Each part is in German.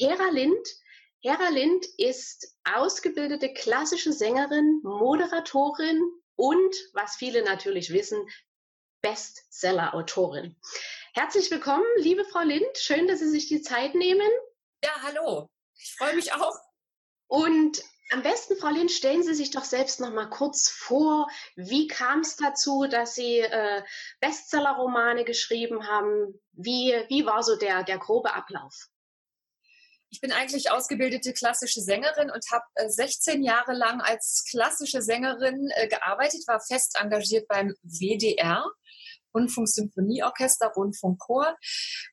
Hera Lind. Hera Lind ist ausgebildete klassische Sängerin, Moderatorin und, was viele natürlich wissen, Bestseller-Autorin. Herzlich willkommen, liebe Frau Lind. Schön, dass Sie sich die Zeit nehmen. Ja, hallo. Ich freue mich auch. Und am besten, Frau Lind, stellen Sie sich doch selbst noch mal kurz vor. Wie kam es dazu, dass Sie äh, Bestseller-Romane geschrieben haben? Wie, wie war so der, der grobe Ablauf? Ich bin eigentlich ausgebildete klassische Sängerin und habe äh, 16 Jahre lang als klassische Sängerin äh, gearbeitet, war fest engagiert beim WDR. Rundfunksymphonieorchester, Rundfunkchor,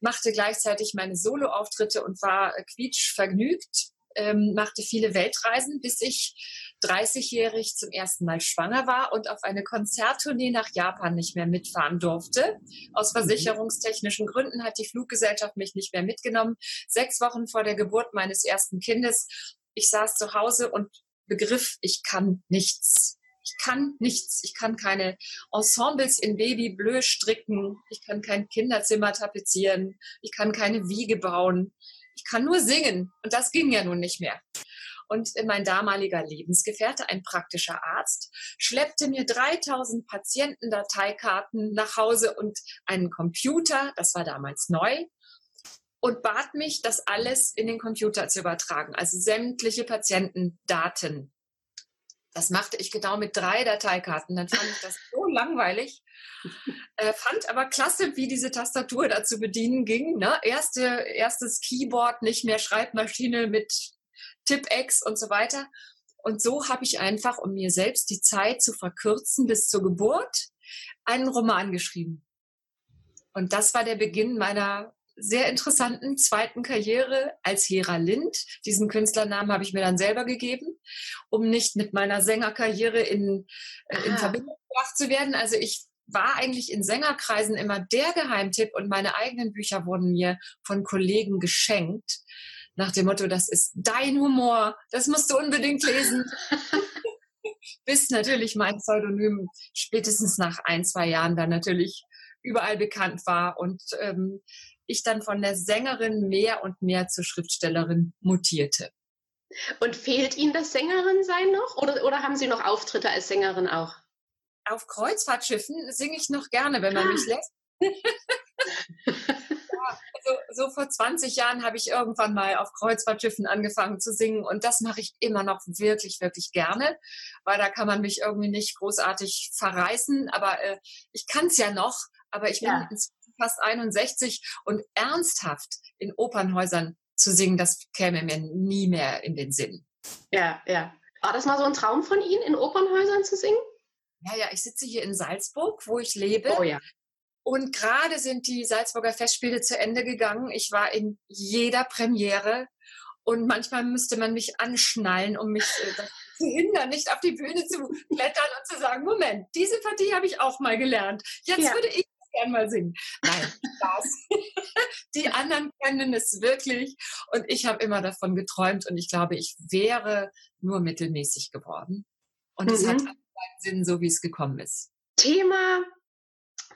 machte gleichzeitig meine Soloauftritte und war äh, quietschvergnügt, ähm, machte viele Weltreisen, bis ich 30-jährig zum ersten Mal schwanger war und auf eine Konzerttournee nach Japan nicht mehr mitfahren durfte. Aus mhm. versicherungstechnischen Gründen hat die Fluggesellschaft mich nicht mehr mitgenommen. Sechs Wochen vor der Geburt meines ersten Kindes. Ich saß zu Hause und begriff, ich kann nichts. Ich kann nichts. Ich kann keine Ensembles in Babybleu stricken. Ich kann kein Kinderzimmer tapezieren. Ich kann keine Wiege bauen. Ich kann nur singen. Und das ging ja nun nicht mehr. Und mein damaliger Lebensgefährte, ein praktischer Arzt, schleppte mir 3000 Patientendateikarten nach Hause und einen Computer, das war damals neu, und bat mich, das alles in den Computer zu übertragen, also sämtliche Patientendaten. Das machte ich genau mit drei Dateikarten. Dann fand ich das so langweilig. Äh, fand aber klasse, wie diese Tastatur da zu bedienen ging. Ne? Erste, erstes Keyboard, nicht mehr Schreibmaschine mit Tipp-X und so weiter. Und so habe ich einfach, um mir selbst die Zeit zu verkürzen bis zur Geburt, einen Roman geschrieben. Und das war der Beginn meiner sehr interessanten zweiten Karriere als Hera Lind. Diesen Künstlernamen habe ich mir dann selber gegeben, um nicht mit meiner Sängerkarriere in, äh, in. Verbindung gebracht zu werden. Also ich war eigentlich in Sängerkreisen immer der Geheimtipp und meine eigenen Bücher wurden mir von Kollegen geschenkt nach dem Motto, das ist dein Humor, das musst du unbedingt lesen. Bis natürlich mein Pseudonym spätestens nach ein, zwei Jahren dann natürlich überall bekannt war und ähm, ich dann von der Sängerin mehr und mehr zur Schriftstellerin mutierte. Und fehlt Ihnen das Sängerin sein noch oder, oder haben Sie noch Auftritte als Sängerin auch? Auf Kreuzfahrtschiffen singe ich noch gerne, wenn man ah. mich lässt. so, so vor 20 Jahren habe ich irgendwann mal auf Kreuzfahrtschiffen angefangen zu singen und das mache ich immer noch wirklich, wirklich gerne, weil da kann man mich irgendwie nicht großartig verreißen, aber äh, ich kann es ja noch, aber ich bin ja. fast 61 und ernsthaft in Opernhäusern zu singen, das käme mir nie mehr in den Sinn. Ja, ja. War das mal so ein Traum von Ihnen, in Opernhäusern zu singen? Ja, ja, ich sitze hier in Salzburg, wo ich lebe. Oh ja. Und gerade sind die Salzburger Festspiele zu Ende gegangen. Ich war in jeder Premiere und manchmal müsste man mich anschnallen, um mich äh, zu hindern, nicht auf die Bühne zu klettern und zu sagen, Moment, diese Partie habe ich auch mal gelernt. Jetzt ja. würde ich gern mal singen. Nein, Spaß. die anderen kennen es wirklich und ich habe immer davon geträumt und ich glaube, ich wäre nur mittelmäßig geworden. Und es mhm. hat keinen Sinn, so wie es gekommen ist. Thema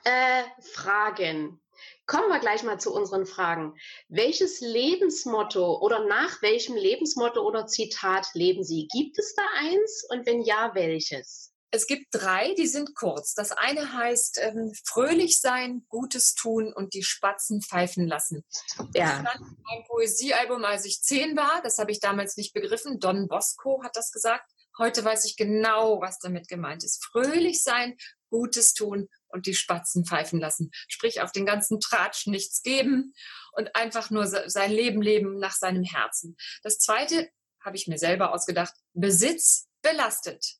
äh, Fragen. Kommen wir gleich mal zu unseren Fragen. Welches Lebensmotto oder nach welchem Lebensmotto oder Zitat leben Sie? Gibt es da eins und wenn ja, welches? Es gibt drei, die sind kurz. Das eine heißt ähm, fröhlich sein, Gutes tun und die Spatzen pfeifen lassen. Ja. Das stand ein Poesiealbum, als ich zehn war. Das habe ich damals nicht begriffen. Don Bosco hat das gesagt. Heute weiß ich genau, was damit gemeint ist. Fröhlich sein, Gutes tun und die Spatzen pfeifen lassen. Sprich, auf den ganzen Tratsch nichts geben und einfach nur sein Leben leben nach seinem Herzen. Das zweite habe ich mir selber ausgedacht. Besitz belastet.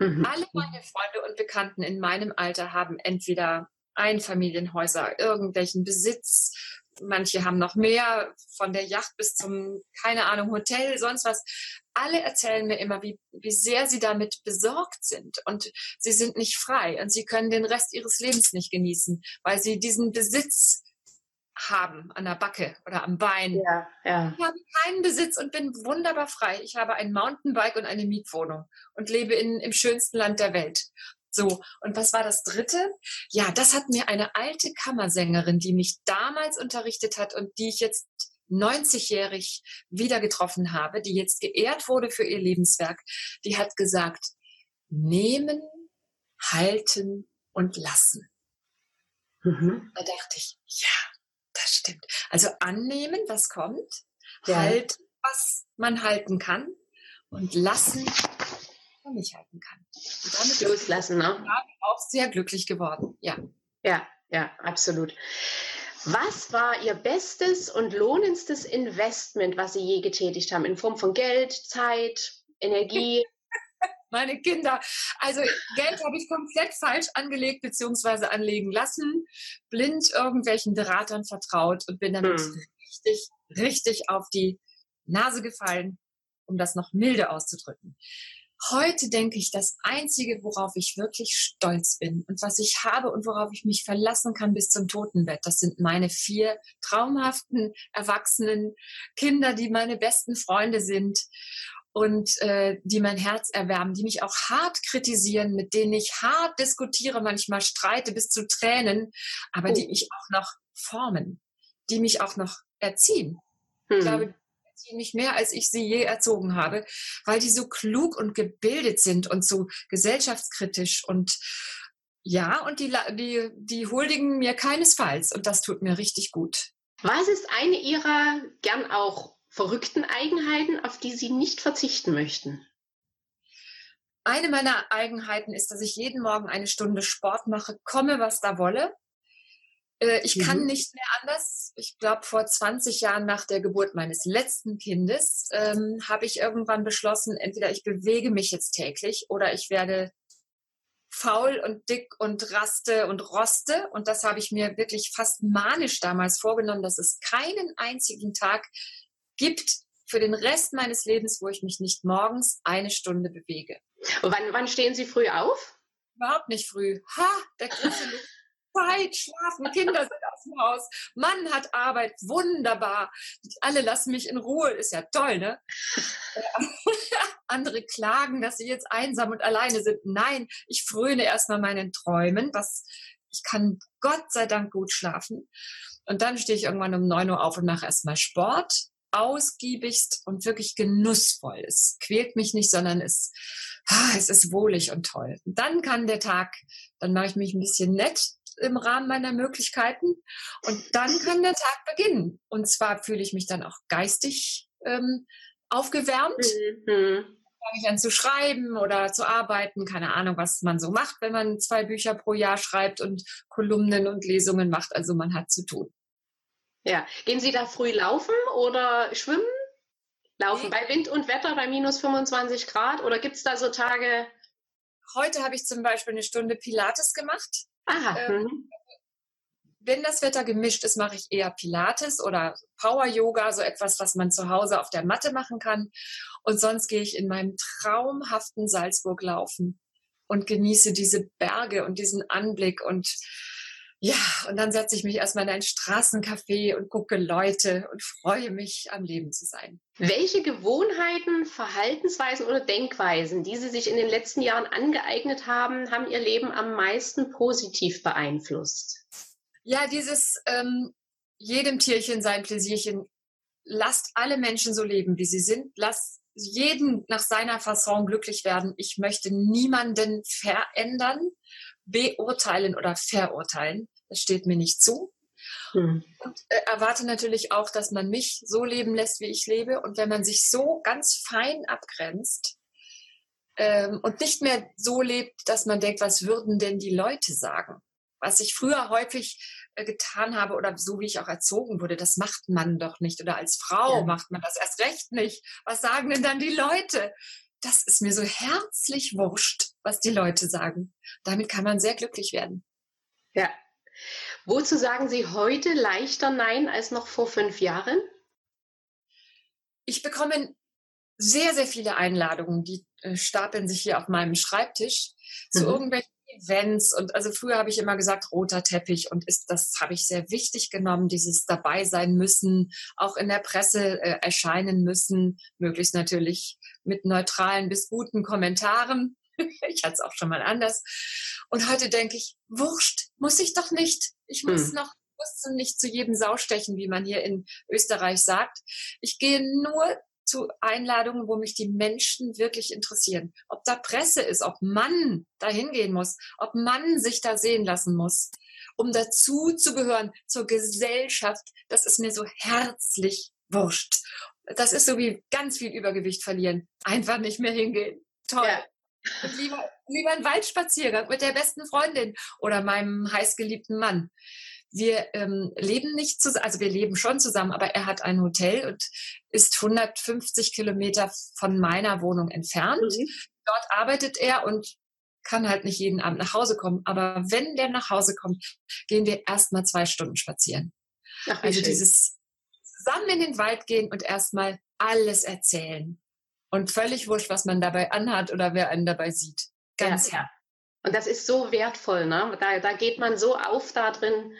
Mhm. Alle meine Freunde und Bekannten in meinem Alter haben entweder Einfamilienhäuser, irgendwelchen Besitz, manche haben noch mehr, von der Yacht bis zum, keine Ahnung, Hotel, sonst was. Alle erzählen mir immer, wie, wie sehr sie damit besorgt sind und sie sind nicht frei und sie können den Rest ihres Lebens nicht genießen, weil sie diesen Besitz haben an der Backe oder am Bein. Ja, ja. Ich habe keinen Besitz und bin wunderbar frei. Ich habe ein Mountainbike und eine Mietwohnung und lebe in, im schönsten Land der Welt. So, und was war das dritte? Ja, das hat mir eine alte Kammersängerin, die mich damals unterrichtet hat und die ich jetzt 90-jährig wieder getroffen habe, die jetzt geehrt wurde für ihr Lebenswerk, die hat gesagt, nehmen, halten und lassen. Mhm. Da dachte ich, ja, das stimmt. Also annehmen, was kommt, ja. halten, was man halten kann und lassen, man nicht halten kann. Und damit loslassen, ne? auch sehr glücklich geworden. Ja. Ja, ja, absolut. Was war Ihr bestes und lohnendstes Investment, was Sie je getätigt haben, in Form von Geld, Zeit, Energie? Meine Kinder. Also Geld habe ich komplett falsch angelegt bzw. anlegen lassen, blind irgendwelchen Beratern vertraut und bin damit hm. richtig, richtig auf die Nase gefallen, um das noch milde auszudrücken. Heute denke ich, das Einzige, worauf ich wirklich stolz bin und was ich habe und worauf ich mich verlassen kann bis zum Totenbett, das sind meine vier traumhaften, erwachsenen Kinder, die meine besten Freunde sind und äh, die mein Herz erwärmen, die mich auch hart kritisieren, mit denen ich hart diskutiere, manchmal streite bis zu Tränen, aber oh. die mich auch noch formen, die mich auch noch erziehen. Hm. Ich glaube, sie mich mehr, als ich sie je erzogen habe, weil die so klug und gebildet sind und so gesellschaftskritisch und ja, und die, die, die huldigen mir keinesfalls und das tut mir richtig gut. Was ist eine Ihrer gern auch verrückten Eigenheiten, auf die Sie nicht verzichten möchten? Eine meiner Eigenheiten ist, dass ich jeden Morgen eine Stunde Sport mache, komme, was da wolle. Äh, ich mhm. kann nicht mehr anders. Ich glaube, vor 20 Jahren nach der Geburt meines letzten Kindes ähm, habe ich irgendwann beschlossen, entweder ich bewege mich jetzt täglich oder ich werde faul und dick und raste und roste. Und das habe ich mir wirklich fast manisch damals vorgenommen, dass es keinen einzigen Tag gibt für den Rest meines Lebens, wo ich mich nicht morgens eine Stunde bewege. Und wann, wann stehen Sie früh auf? Überhaupt nicht früh. Ha, der Griffel Zeit, schlafen, Kinder sind aus dem Haus, Mann hat Arbeit, wunderbar. Alle lassen mich in Ruhe, ist ja toll, ne? Andere klagen, dass sie jetzt einsam und alleine sind. Nein, ich fröne erstmal meinen Träumen, was ich kann Gott sei Dank gut schlafen. Und dann stehe ich irgendwann um 9 Uhr auf und mache erstmal Sport ausgiebigst und wirklich genussvoll. Es quält mich nicht, sondern es, ah, es ist wohlig und toll. Und dann kann der Tag, dann mache ich mich ein bisschen nett im Rahmen meiner Möglichkeiten und dann kann der Tag beginnen. Und zwar fühle ich mich dann auch geistig ähm, aufgewärmt. Mhm. Fange ich an zu schreiben oder zu arbeiten, keine Ahnung, was man so macht, wenn man zwei Bücher pro Jahr schreibt und Kolumnen und Lesungen macht. Also man hat zu tun. Ja, gehen Sie da früh laufen oder schwimmen? Laufen bei Wind und Wetter bei minus 25 Grad oder gibt es da so Tage? Heute habe ich zum Beispiel eine Stunde Pilates gemacht. Aha. Ähm, mhm. wenn das Wetter gemischt ist, mache ich eher Pilates oder Power Yoga, so etwas, was man zu Hause auf der Matte machen kann. Und sonst gehe ich in meinem traumhaften Salzburg laufen und genieße diese Berge und diesen Anblick und ja, und dann setze ich mich erstmal in ein Straßencafé und gucke Leute und freue mich, am Leben zu sein. Welche Gewohnheiten, Verhaltensweisen oder Denkweisen, die Sie sich in den letzten Jahren angeeignet haben, haben Ihr Leben am meisten positiv beeinflusst? Ja, dieses ähm, jedem Tierchen sein Pläsierchen. Lasst alle Menschen so leben, wie sie sind. Lasst jeden nach seiner Fasson glücklich werden. Ich möchte niemanden verändern beurteilen oder verurteilen. Das steht mir nicht zu. Hm. Und äh, erwarte natürlich auch, dass man mich so leben lässt, wie ich lebe. Und wenn man sich so ganz fein abgrenzt ähm, und nicht mehr so lebt, dass man denkt, was würden denn die Leute sagen? Was ich früher häufig äh, getan habe oder so wie ich auch erzogen wurde, das macht man doch nicht. Oder als Frau ja. macht man das erst recht nicht. Was sagen denn dann die Leute? das ist mir so herzlich wurscht, was die Leute sagen. Damit kann man sehr glücklich werden. Ja. Wozu sagen Sie heute leichter Nein als noch vor fünf Jahren? Ich bekomme sehr, sehr viele Einladungen, die äh, stapeln sich hier auf meinem Schreibtisch zu mhm. irgendwelchen Events und also früher habe ich immer gesagt roter Teppich und ist das habe ich sehr wichtig genommen dieses dabei sein müssen auch in der Presse äh, erscheinen müssen möglichst natürlich mit neutralen bis guten Kommentaren ich hatte es auch schon mal anders und heute denke ich wurscht muss ich doch nicht ich muss hm. noch muss nicht zu jedem Sau stechen wie man hier in Österreich sagt ich gehe nur zu Einladungen, wo mich die Menschen wirklich interessieren. Ob da Presse ist, ob man da hingehen muss, ob man sich da sehen lassen muss, um dazu zu gehören zur Gesellschaft, das ist mir so herzlich wurscht. Das ist so wie ganz viel Übergewicht verlieren. Einfach nicht mehr hingehen. Toll. Ja. Lieber, lieber einen Waldspaziergang mit der besten Freundin oder meinem heißgeliebten Mann wir ähm, leben nicht zusammen, also wir leben schon zusammen, aber er hat ein Hotel und ist 150 Kilometer von meiner Wohnung entfernt. Mhm. Dort arbeitet er und kann halt nicht jeden Abend nach Hause kommen. Aber wenn der nach Hause kommt, gehen wir erstmal zwei Stunden spazieren. Ach, also schön. dieses zusammen in den Wald gehen und erstmal alles erzählen. Und völlig wurscht, was man dabei anhat oder wer einen dabei sieht. Ganz ja, ja. Und das ist so wertvoll, ne? Da, da geht man so auf da drin,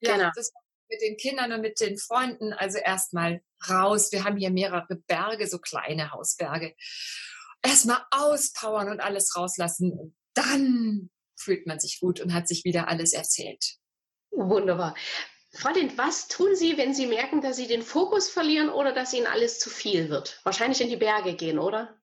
ja, genau. das mit den Kindern und mit den Freunden. Also erstmal raus. Wir haben hier mehrere Berge, so kleine Hausberge. Erstmal auspowern und alles rauslassen. Und dann fühlt man sich gut und hat sich wieder alles erzählt. Wunderbar. Frau Lind, was tun Sie, wenn Sie merken, dass Sie den Fokus verlieren oder dass Ihnen alles zu viel wird? Wahrscheinlich in die Berge gehen, oder?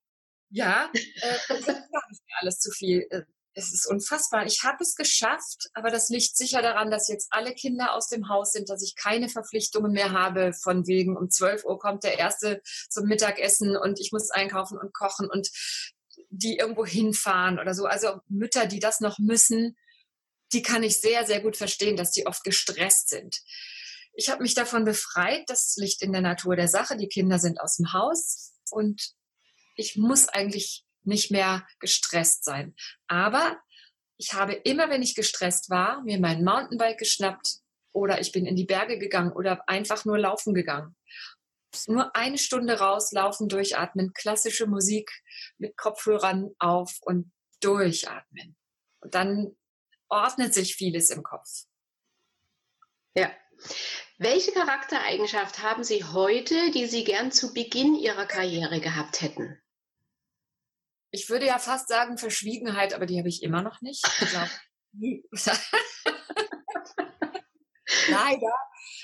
Ja, äh, das ist alles zu viel. Äh, es ist unfassbar. Ich habe es geschafft, aber das liegt sicher daran, dass jetzt alle Kinder aus dem Haus sind, dass ich keine Verpflichtungen mehr habe, von wegen um 12 Uhr kommt der Erste zum Mittagessen und ich muss einkaufen und kochen und die irgendwo hinfahren oder so. Also Mütter, die das noch müssen, die kann ich sehr, sehr gut verstehen, dass die oft gestresst sind. Ich habe mich davon befreit, das liegt in der Natur der Sache. Die Kinder sind aus dem Haus und ich muss eigentlich nicht mehr gestresst sein. Aber ich habe immer, wenn ich gestresst war, mir mein Mountainbike geschnappt oder ich bin in die Berge gegangen oder einfach nur laufen gegangen. Nur eine Stunde rauslaufen, durchatmen, klassische Musik mit Kopfhörern auf und durchatmen. Und dann ordnet sich vieles im Kopf. Ja. Welche Charaktereigenschaft haben Sie heute, die Sie gern zu Beginn Ihrer Karriere gehabt hätten? ich würde ja fast sagen Verschwiegenheit, aber die habe ich immer noch nicht. Leider.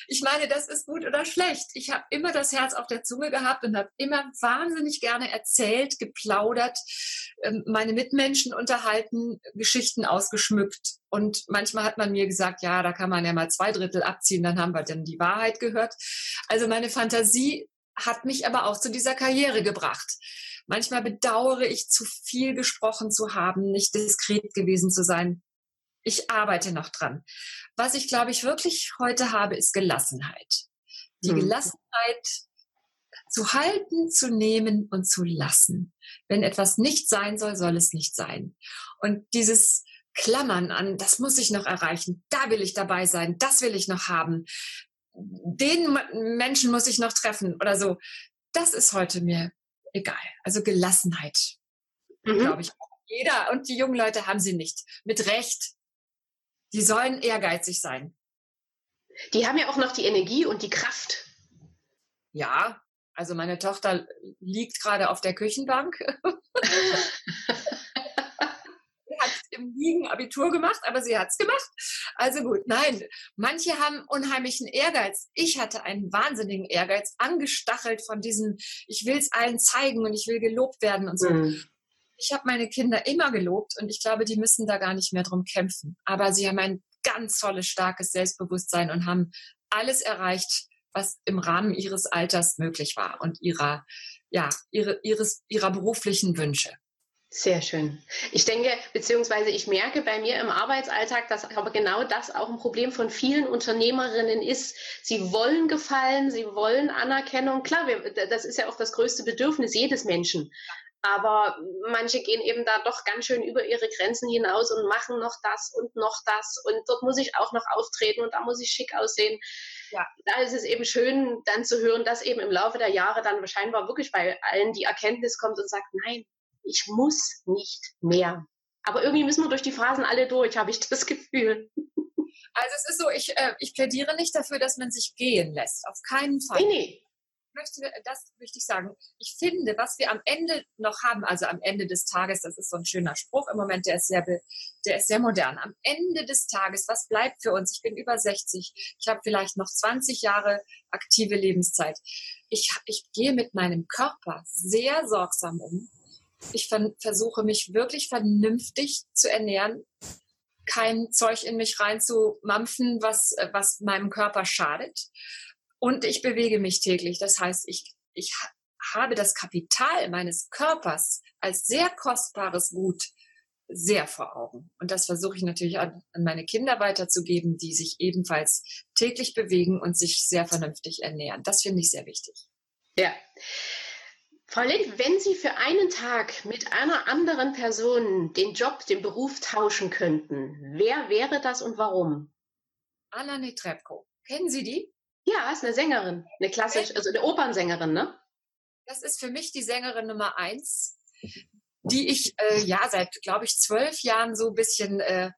Ich meine, das ist gut oder schlecht. Ich habe immer das Herz auf der Zunge gehabt und habe immer wahnsinnig gerne erzählt, geplaudert, ähm, meine Mitmenschen unterhalten, Geschichten ausgeschmückt. Und manchmal hat man mir gesagt, ja, da kann man ja mal zwei Drittel abziehen, dann haben wir dann die Wahrheit gehört. Also meine Fantasie hat mich aber auch zu dieser Karriere gebracht. Manchmal bedauere ich, zu viel gesprochen zu haben, nicht diskret gewesen zu sein. Ich arbeite noch dran. Was ich, glaube ich, wirklich heute habe, ist Gelassenheit. Die hm. Gelassenheit zu halten, zu nehmen und zu lassen. Wenn etwas nicht sein soll, soll es nicht sein. Und dieses Klammern an, das muss ich noch erreichen, da will ich dabei sein, das will ich noch haben, den Menschen muss ich noch treffen oder so. Das ist heute mir egal. Also Gelassenheit, mhm. glaube ich. Jeder und die jungen Leute haben sie nicht. Mit Recht. Die sollen ehrgeizig sein. Die haben ja auch noch die Energie und die Kraft. Ja, also meine Tochter liegt gerade auf der Küchenbank. Liegen Abitur gemacht, aber sie hat es gemacht. Also gut, nein, manche haben unheimlichen Ehrgeiz. Ich hatte einen wahnsinnigen Ehrgeiz, angestachelt von diesem, ich will es allen zeigen und ich will gelobt werden und so. Mhm. Ich habe meine Kinder immer gelobt und ich glaube, die müssen da gar nicht mehr drum kämpfen. Aber sie haben ein ganz tolles, starkes Selbstbewusstsein und haben alles erreicht, was im Rahmen ihres Alters möglich war und ihrer, ja, ihre, ihres, ihrer beruflichen Wünsche. Sehr schön. Ich denke, beziehungsweise ich merke bei mir im Arbeitsalltag, dass aber genau das auch ein Problem von vielen Unternehmerinnen ist. Sie wollen gefallen, sie wollen Anerkennung. Klar, wir, das ist ja auch das größte Bedürfnis jedes Menschen. Aber manche gehen eben da doch ganz schön über ihre Grenzen hinaus und machen noch das und noch das. Und dort muss ich auch noch auftreten und da muss ich schick aussehen. Ja. Da ist es eben schön, dann zu hören, dass eben im Laufe der Jahre dann wahrscheinlich wirklich bei allen die Erkenntnis kommt und sagt, nein, ich muss nicht mehr. Aber irgendwie müssen wir durch die Phasen alle durch, habe ich das Gefühl. Also es ist so, ich, äh, ich plädiere nicht dafür, dass man sich gehen lässt. Auf keinen Fall. Nee, nee möchte das wichtig sagen. Ich finde, was wir am Ende noch haben, also am Ende des Tages, das ist so ein schöner Spruch im Moment, der ist sehr, der ist sehr modern. Am Ende des Tages, was bleibt für uns? Ich bin über 60. Ich habe vielleicht noch 20 Jahre aktive Lebenszeit. Ich, ich gehe mit meinem Körper sehr sorgsam um. Ich versuche mich wirklich vernünftig zu ernähren, kein Zeug in mich reinzumampfen, was, was meinem Körper schadet. Und ich bewege mich täglich. Das heißt, ich, ich habe das Kapital meines Körpers als sehr kostbares Gut sehr vor Augen. Und das versuche ich natürlich an, an, meine Kinder weiterzugeben, die sich ebenfalls täglich bewegen und sich sehr vernünftig ernähren. Das finde ich sehr wichtig. Ja. Frau Lind, wenn Sie für einen Tag mit einer anderen Person den Job, den Beruf tauschen könnten, wer wäre das und warum? Anna Netrebko. Kennen Sie die? Ja, ist eine Sängerin, eine klassische, also eine Opernsängerin, ne? Das ist für mich die Sängerin Nummer eins, die ich äh, ja seit, glaube ich, zwölf Jahren so ein bisschen äh,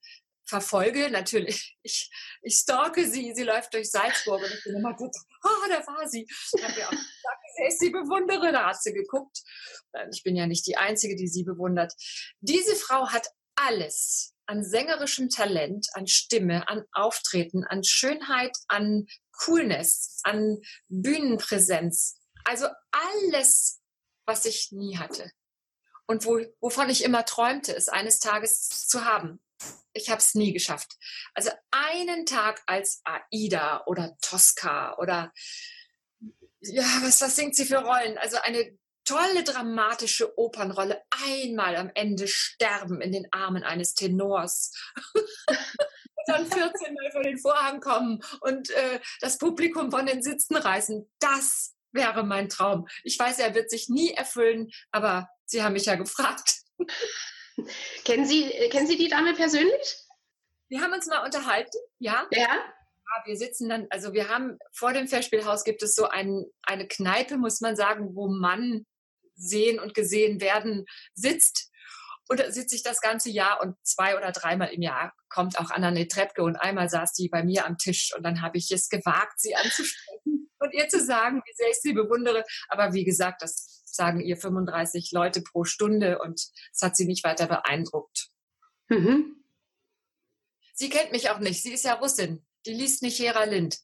verfolge. Natürlich, ich, ich stalke sie, sie läuft durch Salzburg und ich bin immer gut, oh, da war sie. Ich habe ja auch gesagt, ich sie bewundere, da hat sie geguckt. Ich bin ja nicht die Einzige, die sie bewundert. Diese Frau hat alles an sängerischem Talent, an Stimme, an Auftreten, an Schönheit, an Coolness, an Bühnenpräsenz. Also alles, was ich nie hatte. Und wo, wovon ich immer träumte, es eines Tages zu haben. Ich habe es nie geschafft. Also einen Tag als Aida oder Tosca oder ja, was, was singt sie für Rollen? Also eine tolle dramatische Opernrolle. Einmal am Ende sterben in den Armen eines Tenors. dann 14 Mal vor den Vorhang kommen und äh, das Publikum von den Sitzen reißen. Das wäre mein Traum. Ich weiß, er wird sich nie erfüllen, aber Sie haben mich ja gefragt. kennen, Sie, äh, kennen Sie die Dame persönlich? Wir haben uns mal unterhalten, ja. Ja. Ja, wir sitzen dann, also wir haben vor dem Festspielhaus gibt es so ein, eine Kneipe, muss man sagen, wo man sehen und gesehen werden sitzt. Und da sitze ich das ganze Jahr und zwei oder dreimal im Jahr kommt auch Anna Trepke und einmal saß sie bei mir am Tisch und dann habe ich es gewagt, sie anzusprechen und ihr zu sagen, wie sehr ich sie bewundere. Aber wie gesagt, das sagen ihr 35 Leute pro Stunde und es hat sie nicht weiter beeindruckt. Mhm. Sie kennt mich auch nicht. Sie ist ja Russin. Die liest nicht Hera Lind.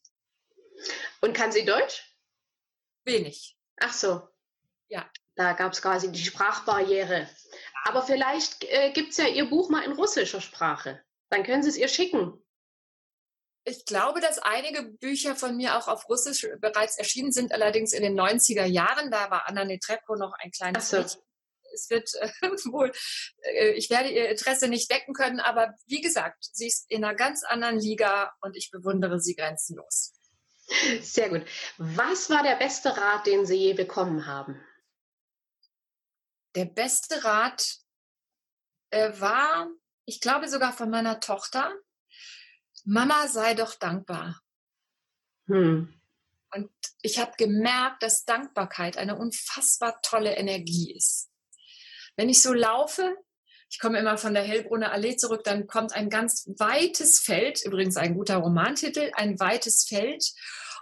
Und kann sie Deutsch? Wenig. Ach so. Ja. Da gab es quasi die Sprachbarriere. Aber vielleicht äh, gibt es ja Ihr Buch mal in russischer Sprache. Dann können Sie es ihr schicken. Ich glaube, dass einige Bücher von mir auch auf Russisch bereits erschienen sind, allerdings in den 90er Jahren. Da war Anna Netrebko noch ein kleines so. Mädchen. Es wird äh, wohl, äh, ich werde ihr Interesse nicht decken können, aber wie gesagt, sie ist in einer ganz anderen Liga und ich bewundere sie grenzenlos. Sehr gut. Was war der beste Rat, den Sie je bekommen haben? der beste Rat äh, war, ich glaube sogar von meiner Tochter, Mama sei doch dankbar. Hm. Und ich habe gemerkt, dass Dankbarkeit eine unfassbar tolle Energie ist. Wenn ich so laufe, ich komme immer von der Hellbrunner Allee zurück, dann kommt ein ganz weites Feld, übrigens ein guter Romantitel, ein weites Feld.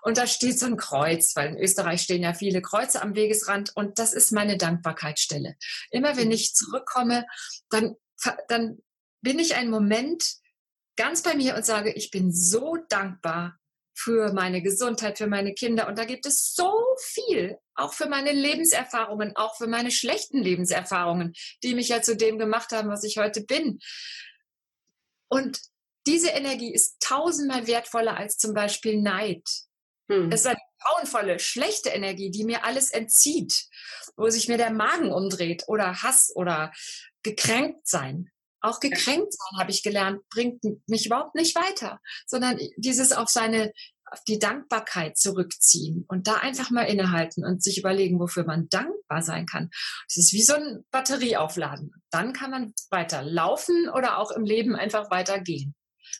Und da steht so ein Kreuz, weil in Österreich stehen ja viele Kreuze am Wegesrand und das ist meine Dankbarkeitsstelle. Immer wenn ich zurückkomme, dann, dann bin ich einen Moment ganz bei mir und sage, ich bin so dankbar für meine Gesundheit, für meine Kinder. Und da gibt es so viel, auch für meine Lebenserfahrungen, auch für meine schlechten Lebenserfahrungen, die mich ja zu dem gemacht haben, was ich heute bin. Und diese Energie ist tausendmal wertvoller als zum Beispiel Neid. Hm. Das ist eine grauenvolle, schlechte Energie, die mir alles entzieht, wo sich mir der Magen umdreht oder Hass oder gekränkt sein. Auch gekränkt sein, habe ich gelernt, bringt mich überhaupt nicht weiter, sondern dieses auf seine, auf die Dankbarkeit zurückziehen und da einfach mal innehalten und sich überlegen, wofür man dankbar sein kann. Das ist wie so ein Batterieaufladen. Dann kann man weiter laufen oder auch im Leben einfach weitergehen.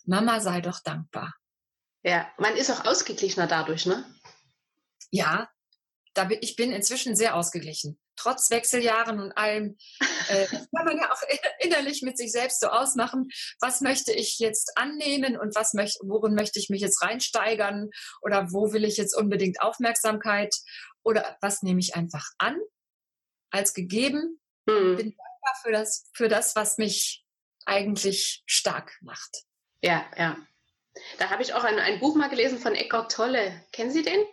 Mama sei doch dankbar. Ja, man ist auch ausgeglichener dadurch, ne? Ja, da bin, ich bin inzwischen sehr ausgeglichen trotz Wechseljahren und allem, äh, kann man ja auch innerlich mit sich selbst so ausmachen, was möchte ich jetzt annehmen und was möchte, worin möchte ich mich jetzt reinsteigern oder wo will ich jetzt unbedingt Aufmerksamkeit oder was nehme ich einfach an als gegeben. Mhm. Bin dankbar für das, für das, was mich eigentlich stark macht. Ja, ja. Da habe ich auch ein, ein Buch mal gelesen von Eckhart Tolle. Kennen Sie den?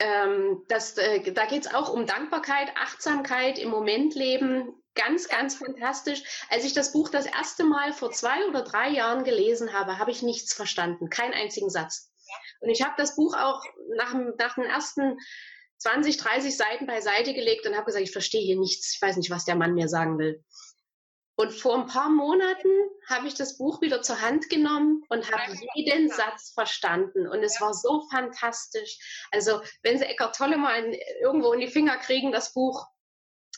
Ähm, das, äh, da geht es auch um Dankbarkeit, Achtsamkeit, im Moment leben. Ganz, ganz fantastisch. Als ich das Buch das erste Mal vor zwei oder drei Jahren gelesen habe, habe ich nichts verstanden, keinen einzigen Satz. Und ich habe das Buch auch nach, nach den ersten 20, 30 Seiten beiseite gelegt und habe gesagt, ich verstehe hier nichts, ich weiß nicht, was der Mann mir sagen will. Und vor ein paar Monaten habe ich das Buch wieder zur Hand genommen und habe jeden Satz verstanden. Und es war so fantastisch. Also, wenn Sie Eckart Tolle mal in, irgendwo in die Finger kriegen, das Buch,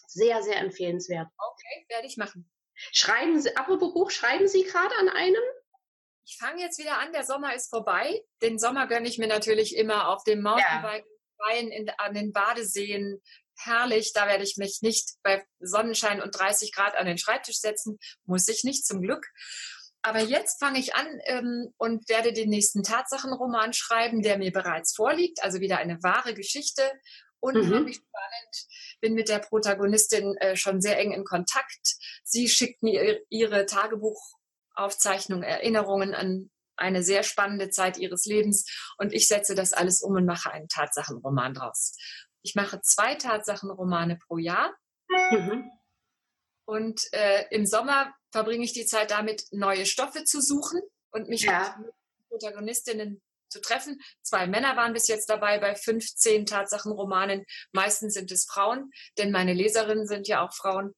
sehr, sehr empfehlenswert. Okay, werde ich machen. Schreiben Sie, apropos Buch, schreiben Sie gerade an einem? Ich fange jetzt wieder an, der Sommer ist vorbei. Den Sommer gönne ich mir natürlich immer auf dem Mountainbike, ja. in, an den Badeseen, herrlich, da werde ich mich nicht bei Sonnenschein und 30 Grad an den Schreibtisch setzen, muss ich nicht zum Glück. Aber jetzt fange ich an ähm, und werde den nächsten Tatsachenroman schreiben, der mir bereits vorliegt, also wieder eine wahre Geschichte. Unheimlich mhm. spannend. Bin mit der Protagonistin äh, schon sehr eng in Kontakt. Sie schickt mir ihre Tagebuchaufzeichnungen, Erinnerungen an eine sehr spannende Zeit ihres Lebens und ich setze das alles um und mache einen Tatsachenroman draus. Ich mache zwei Tatsachenromane pro Jahr. Mhm. Und äh, im Sommer verbringe ich die Zeit damit, neue Stoffe zu suchen und mich ja. mit Protagonistinnen zu treffen. Zwei Männer waren bis jetzt dabei bei 15 Tatsachenromanen. Meistens sind es Frauen, denn meine Leserinnen sind ja auch Frauen.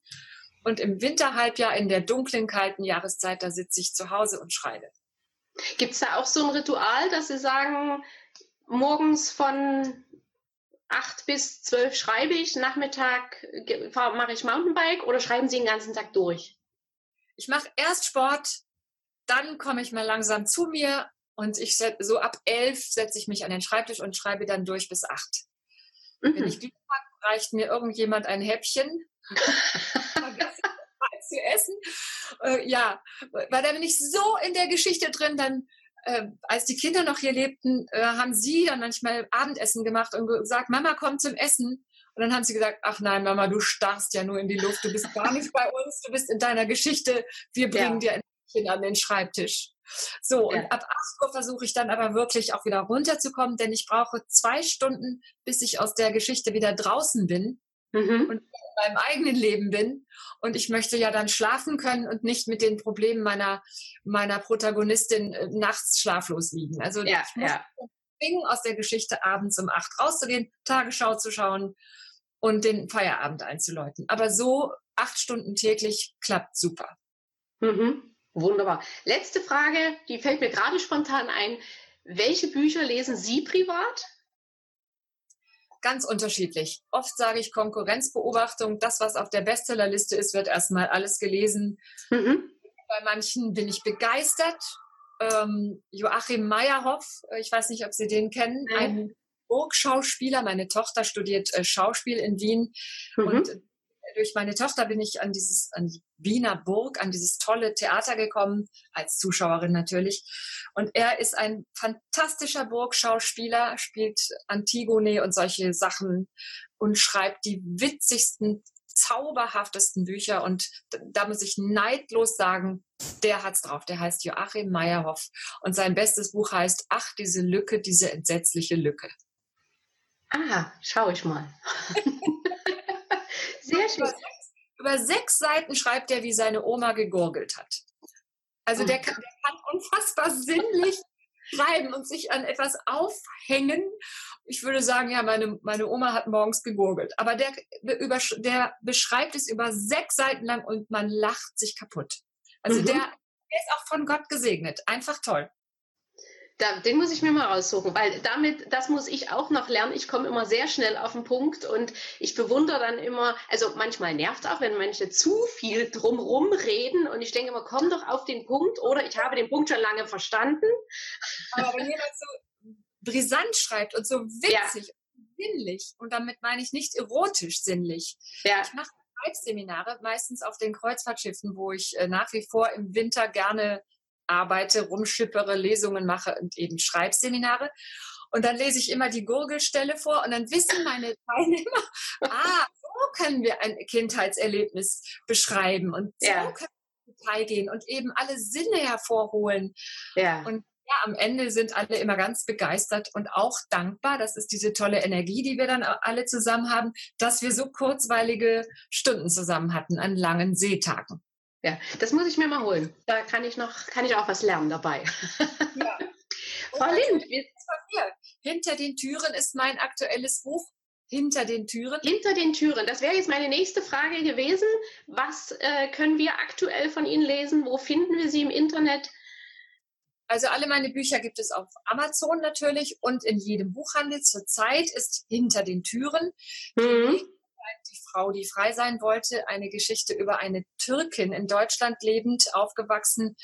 Und im Winterhalbjahr, in der dunklen, kalten Jahreszeit, da sitze ich zu Hause und schreibe. Gibt es da auch so ein Ritual, dass Sie sagen, morgens von 8 bis 12 schreibe ich, Nachmittag mache ich Mountainbike oder schreiben Sie den ganzen Tag durch? Ich mache erst Sport, dann komme ich mal langsam zu mir und ich so ab 11 setze ich mich an den Schreibtisch und schreibe dann durch bis 8. Mhm. Wenn ich Glück habe, reicht mir irgendjemand ein Häppchen. zu essen. Äh, ja, weil da bin ich so in der Geschichte drin, dann äh, als die Kinder noch hier lebten, äh, haben sie dann manchmal Abendessen gemacht und gesagt, Mama, komm zum Essen. Und dann haben sie gesagt, ach nein, Mama, du starrst ja nur in die Luft, du bist gar nicht bei uns, du bist in deiner Geschichte, wir bringen ja. dir ein Mädchen an den Schreibtisch. So, ja. und ab 8 Uhr versuche ich dann aber wirklich auch wieder runterzukommen, denn ich brauche zwei Stunden, bis ich aus der Geschichte wieder draußen bin mhm. und meinem eigenen Leben bin. Und ich möchte ja dann schlafen können und nicht mit den Problemen meiner, meiner Protagonistin äh, nachts schlaflos liegen. Also ja, ich muss ja. zwingen, aus der Geschichte abends um acht rauszugehen, Tagesschau zu schauen und den Feierabend einzuläuten. Aber so acht Stunden täglich klappt super. Mhm. Wunderbar. Letzte Frage, die fällt mir gerade spontan ein. Welche Bücher lesen Sie privat? Ganz unterschiedlich. Oft sage ich Konkurrenzbeobachtung. Das, was auf der Bestsellerliste ist, wird erstmal alles gelesen. Mhm. Bei manchen bin ich begeistert. Ähm, Joachim Meyerhoff, äh, ich weiß nicht, ob Sie den kennen, mhm. ein Burgschauspieler. Meine Tochter studiert äh, Schauspiel in Wien. Mhm. Und durch meine Tochter bin ich an dieses, an die Wiener Burg, an dieses tolle Theater gekommen, als Zuschauerin natürlich. Und er ist ein fantastischer Burgschauspieler, spielt Antigone und solche Sachen und schreibt die witzigsten, zauberhaftesten Bücher. Und da muss ich neidlos sagen, der hat's drauf. Der heißt Joachim Meyerhoff. Und sein bestes Buch heißt Ach, diese Lücke, diese entsetzliche Lücke. Ah, schau ich mal. Sehr schön. Über sechs, über sechs, Seiten schreibt er, wie seine Oma gegurgelt hat. Also der, kann, der kann unfassbar sinnlich schreiben und sich an etwas aufhängen. Ich würde sagen, ja, meine, meine Oma hat morgens gegurgelt. Aber der, über, der beschreibt es über sechs Seiten lang und man lacht sich kaputt. Also mhm. der, der ist auch von Gott gesegnet. Einfach toll. Da, den muss ich mir mal raussuchen, weil damit, das muss ich auch noch lernen. Ich komme immer sehr schnell auf den Punkt und ich bewundere dann immer, also manchmal nervt auch, wenn Menschen zu viel drumrum reden und ich denke immer, komm doch auf den Punkt oder ich habe den Punkt schon lange verstanden. Aber wenn jemand so brisant schreibt und so witzig ja. und sinnlich, und damit meine ich nicht erotisch sinnlich. Ja. Ich mache Schreibseminare, meistens auf den Kreuzfahrtschiffen, wo ich äh, nach wie vor im Winter gerne arbeite, rumschippere, Lesungen mache und eben Schreibseminare. Und dann lese ich immer die Gurgelstelle vor und dann wissen meine Teilnehmer, ah, so können wir ein Kindheitserlebnis beschreiben und so ja. können wir ins Detail gehen und eben alle Sinne hervorholen. Ja. Und ja, am Ende sind alle immer ganz begeistert und auch dankbar. Das ist diese tolle Energie, die wir dann alle zusammen haben, dass wir so kurzweilige Stunden zusammen hatten an langen Seetagen. Ja, das muss ich mir mal holen. Da kann ich noch, kann ich auch was lernen dabei. Ja. Frau Lind, hinter den Türen ist mein aktuelles Buch. Hinter den Türen? Hinter den Türen. Das wäre jetzt meine nächste Frage gewesen. Was äh, können wir aktuell von Ihnen lesen? Wo finden wir Sie im Internet? Also alle meine Bücher gibt es auf Amazon natürlich und in jedem Buchhandel. Zurzeit ist Hinter den Türen. Mhm die Frau, die frei sein wollte, eine Geschichte über eine Türkin in Deutschland lebend, aufgewachsen,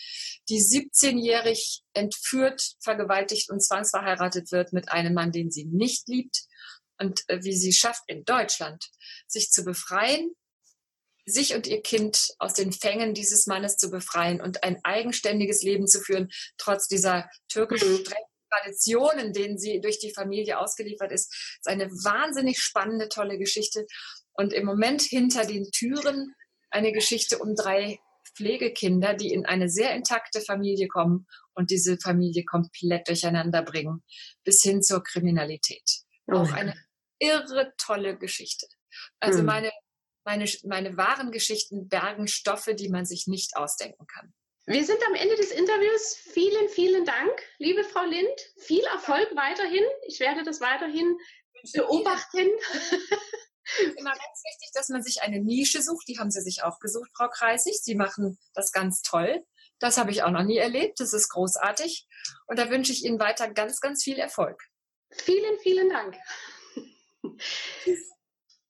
die 17-jährig entführt, vergewaltigt und zwangsverheiratet wird mit einem Mann, den sie nicht liebt und äh, wie sie schafft, in Deutschland sich zu befreien, sich und ihr Kind aus den Fängen dieses Mannes zu befreien und ein eigenständiges Leben zu führen, trotz dieser türkischen mhm. Traditionen, denen sie durch die Familie ausgeliefert ist. Das ist eine wahnsinnig spannende, tolle Geschichte. Und im Moment hinter den Türen eine Geschichte um drei Pflegekinder, die in eine sehr intakte Familie kommen und diese Familie komplett durcheinander bringen, bis hin zur Kriminalität. Oh. Auch eine irre tolle Geschichte. Also mhm. meine, meine, meine wahren Geschichten bergen Stoffe, die man sich nicht ausdenken kann. Wir sind am Ende des Interviews. Vielen, vielen Dank, liebe Frau Lind. Viel Erfolg weiterhin. Ich werde das weiterhin beobachten. Immer ganz wichtig, dass man sich eine Nische sucht. Die haben Sie sich auch gesucht, Frau Kreisig. Sie machen das ganz toll. Das habe ich auch noch nie erlebt. Das ist großartig. Und da wünsche ich Ihnen weiter ganz, ganz viel Erfolg. Vielen, vielen Dank. Tschüss.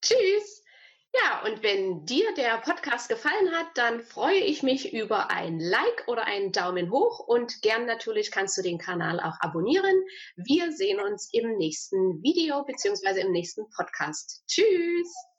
Tschüss. Ja, und wenn dir der Podcast gefallen hat, dann freue ich mich über ein Like oder einen Daumen hoch und gern natürlich kannst du den Kanal auch abonnieren. Wir sehen uns im nächsten Video bzw. im nächsten Podcast. Tschüss!